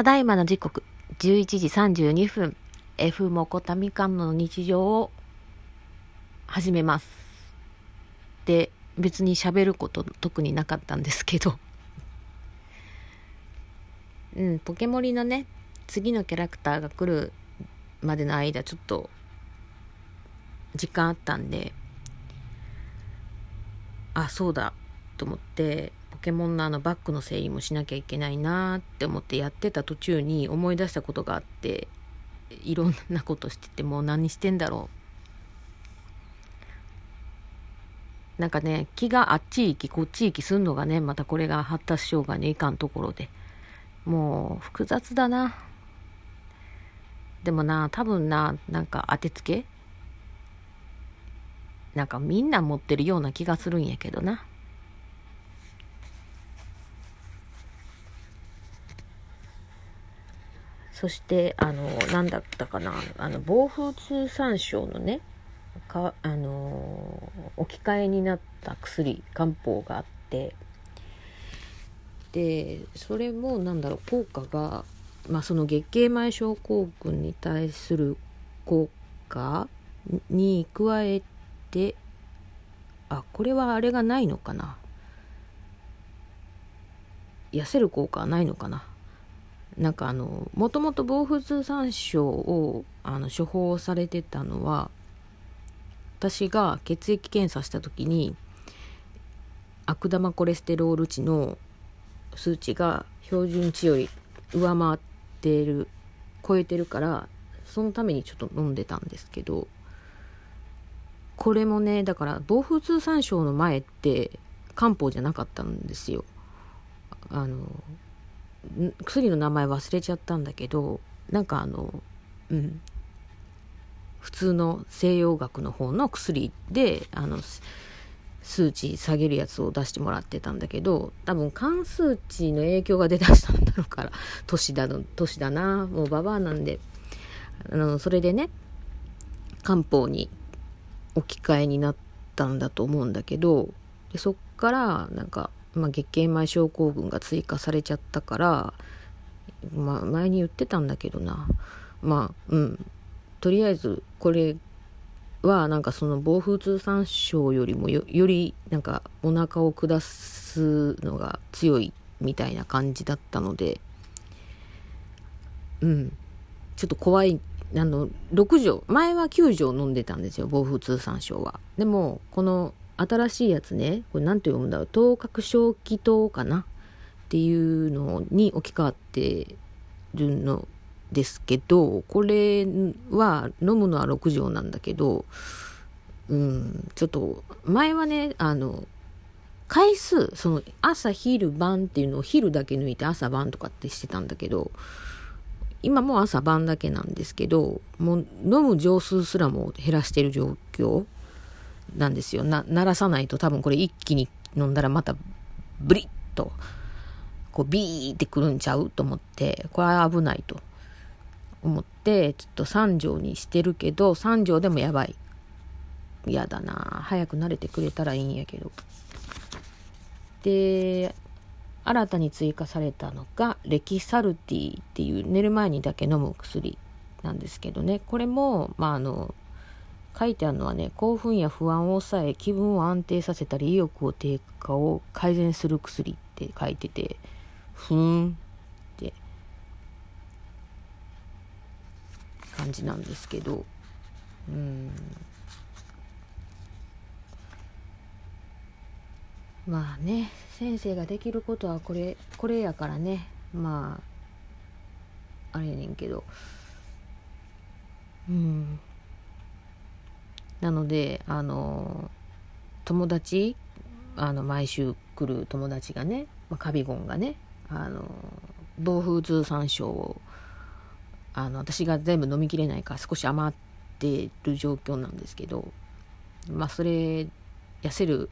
ただいまの時刻、11時32分、F モコタミカンの日常を始めます。で、別に喋ること特になかったんですけど。うん、ポケモリのね、次のキャラクターが来るまでの間、ちょっと、時間あったんで、あ、そうだ、と思って、ポケモンのあのバッグの整理もしなきゃいけないなって思ってやってた途中に思い出したことがあっていろんなことしててもう何してんだろう。なんかね気があっち行きこっち行きすんのがねまたこれが発達障害のいかんところで。もう複雑だな。でもな多分ななんか当てつけ？なんかみんな持ってるような気がするんやけどな。そしてあの何だったかなあの暴風通産省のねかあの置き換えになった薬漢方があってでそれも何だろう効果が、まあ、その月経前症候群に対する効果に加えてあこれはあれがないのかな。痩せる効果はないのかな。なんかあのもともと防風通産症をあの処方されてたのは私が血液検査した時に悪玉コレステロール値の数値が標準値より上回ってる超えてるからそのためにちょっと飲んでたんですけどこれもねだから防風通産症の前って漢方じゃなかったんですよ。あの薬の名前忘れちゃったんだけどなんかあのうん。普通の西洋学の方の薬であの数値下げるやつを出してもらってたんだけど多分関数値の影響が出だしたんだろうから年だの年だなもうババアなんで。あのそれでね漢方に置き換えになったんだと思うんだけどでそっからなんかまあ、月経前症候群が追加されちゃったから、まあ、前に言ってたんだけどな。まあうん。とりあえずこれはなんかその暴風通産症よりもよりなんかお腹を下すのが強いみたいな感じだったのでうん。ちょっと怖い。あの6錠前は9錠飲んでたんですよ暴風通産症は。でもこの新しいやつね、これ何て読むんだろう、頭角小気糖かな？っていうのに置き換わってるのですけど、これは飲むのは6錠なんだけど、うん、ちょっと、前はね、あの、回数、その朝、昼、晩っていうのを昼だけ抜いて朝晩とかってしてたんだけど、今も朝晩だけなんですけど、もう飲む錠数すらも減らしてる状況。なんですよ。な、鳴らさないと多分これ一気に飲んだらまたブリッと、こうビーってくるんちゃうと思って、これは危ないと思って、ちょっと3錠にしてるけど、3錠でもやばい。嫌だな早く慣れてくれたらいいんやけど。で、新たに追加されたのがレキサルティっていう寝る前にだけ飲む薬なんですけどねこれも、まあ、あの書いてあるのはね、興奮や不安を抑え、気分を安定させたり、意欲を低下を改善する薬って書いてて、ふーんって感じなんですけど、うん。まあね、先生ができることはこれ、これやからね、まあ、あれやねんけど、うん。なのであの友達あの毎週来る友達がね、ま、カビゴンがねあの暴風通産症をあの私が全部飲みきれないから少し余ってる状況なんですけどまあそれ痩せる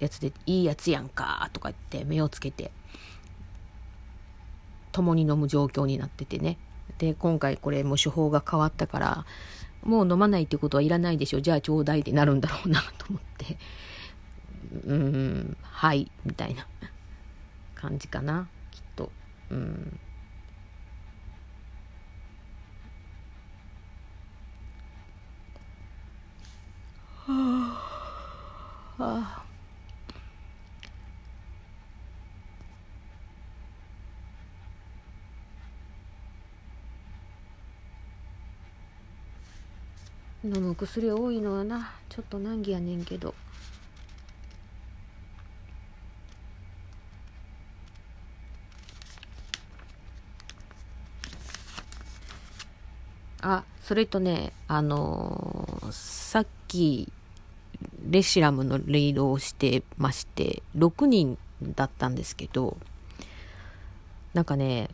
やつでいいやつやんかとか言って目をつけて共に飲む状況になっててね。で今回これも処方が変わったからもう飲まないってことはいらないでしょ。じゃあちょうだいってなるんだろうなと思って。うんはいみたいな感じかな。きっと。うん。はあ。飲む薬多いのはなちょっと難儀やねんけど。あそれとねあのー、さっきレシラムのレイドをしてまして6人だったんですけどなんかね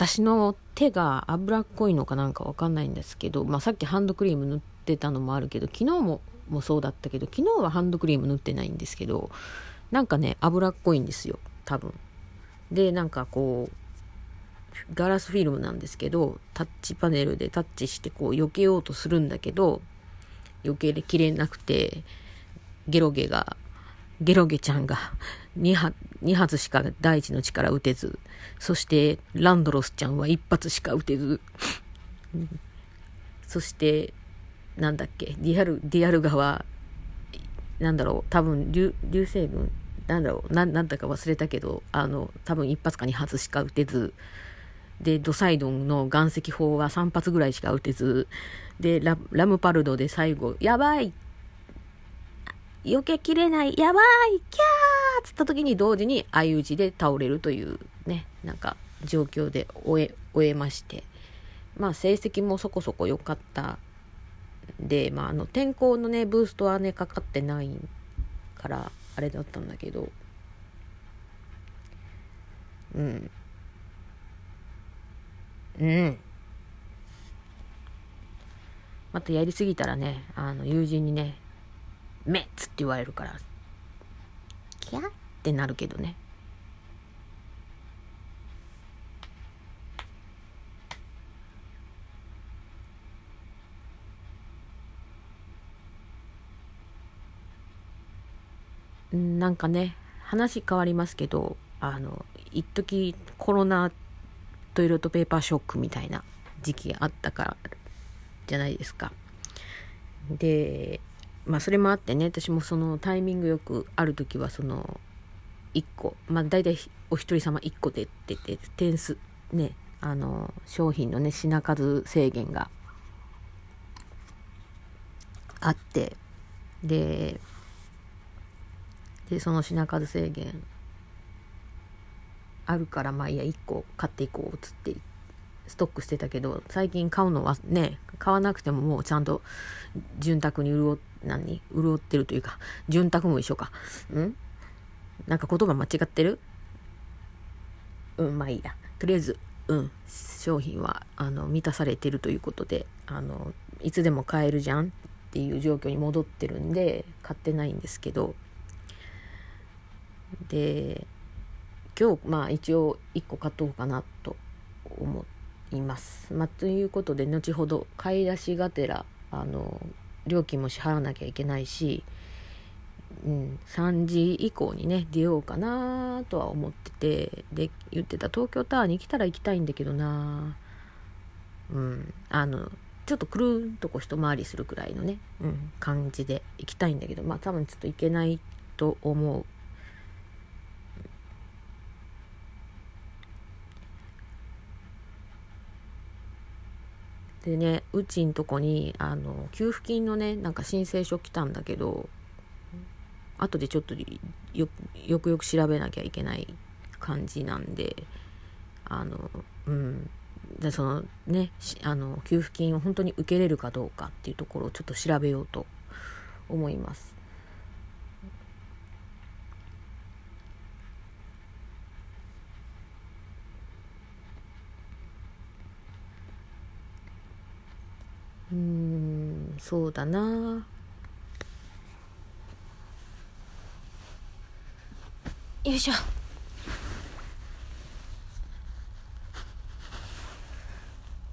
私の手が脂っこいのかなんかわかんないんですけど、まあ、さっきハンドクリーム塗ってたのもあるけど昨日ももそうだったけど昨日はハンドクリーム塗ってないんですけどなんかね脂っこいんですよ多分。でなんかこうガラスフィルムなんですけどタッチパネルでタッチしてこう避けようとするんだけど余計で切れなくてゲロゲがゲロゲちゃんが2発 ,2 発しか大地の力打てずそしてランドロスちゃんは1発しか打てず。そしてなんだっけディアルディアルガはなんだろう多分流流星群なんだろうななんだか忘れたけどあの多分1発か2発しか打てず。で、ドサイドンの岩石砲は3発ぐらいしか撃てず、で、ララムパルドで最後、やばい避けきれないやばいキャーっつった時に同時に相打ちで倒れるというね、なんか状況で終え、終えまして、まあ成績もそこそこ良かったで、まああの天候のね、ブーストはね、かかってないから、あれだったんだけど、うん。うん。またやりすぎたらねあの友人にね「メッツ!」って言われるからキャ？ってなるけどねなんかね話変わりますけどあの一時コロナトイレットペーパーショックみたいな時期があったからじゃないですか。でまあそれもあってね私もそのタイミングよくある時はその1個まあ大体お一人様1個でってて点数ねあの商品のね品数制限があってででその品数制限あるからまあいや1個買っていこうっつってストックしてたけど最近買うのはね買わなくてももうちゃんと潤沢に潤何潤ってるというか潤沢も一緒か。ん？なんか言葉間違ってる？うんまあいいや。とりあえずうん。商品はあの満たされてるということであのいつでも買えるじゃん？っていう状況に戻ってるんで買ってないんですけど。で今日まあ一応1個買っとこうかなと思っています。まあ、ということで後ほど買い出しがてらあの料金も支払わなきゃいけないし、うん、3時以降にね出ようかなとは思っててで言ってた東京タワーに来たら行きたいんだけどなうんあのちょっとくるんとこ一回りするくらいのね、うん、感じで行きたいんだけどまあ多分ちょっと行けないと思うでねうちんとこにあの給付金のねなんか申請書来たんだけど後でちょっとよくよく調べなきゃいけない感じなんであのうんでそのねあの給付金を本当に受けれるかどうかっていうところをちょっと調べようと思います。うんそうだな。よいしょ。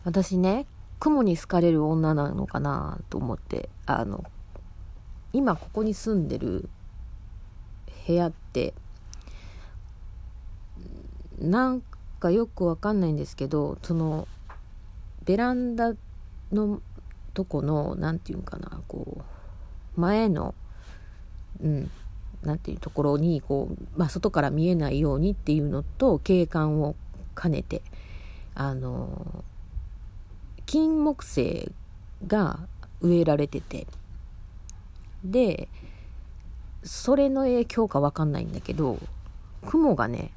私ね雲に好かれる女なのかなと思ってあの今ここに住んでる部屋ってなんかよくわかんないんですけどそのベランダのとこの何て言うかなこう前の、うん、なんていうところにこう、まあ、外から見えないようにっていうのと景観を兼ねてあの金木犀が植えられててでそれの影響か分かんないんだけど雲がね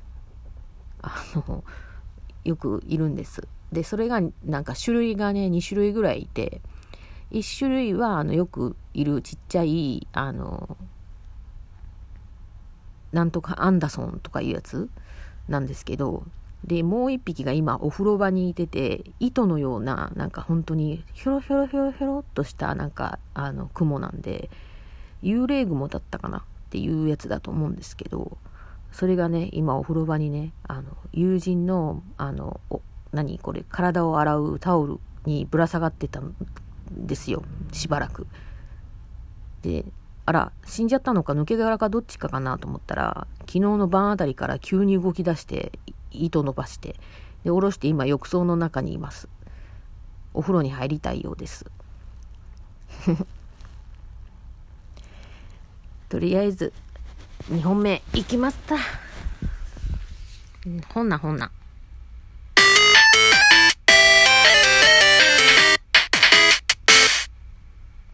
あのよくいるんです。でそれがなんか種類がね2種類ぐらいいて1種類はあのよくいるちっちゃいあのなんとかアンダソンとかいうやつなんですけどでもう一匹が今お風呂場にいてて糸のようななんか本当にひょろひょろひょろひょろっとしたなんかあの雲なんで幽霊雲だったかな？っていうやつだと思うんですけどそれがね今お風呂場にねあの友人のあの何？これ体を洗うタオルにぶら下がってたですよしばらく。であら死んじゃったのか抜け殻かどっちかかなと思ったら昨日の晩あたりから急に動き出して糸伸ばしてで下ろして今浴槽の中にいます。お風呂に入りたいようです。とりあえず2本目いきました。ほんなほんな。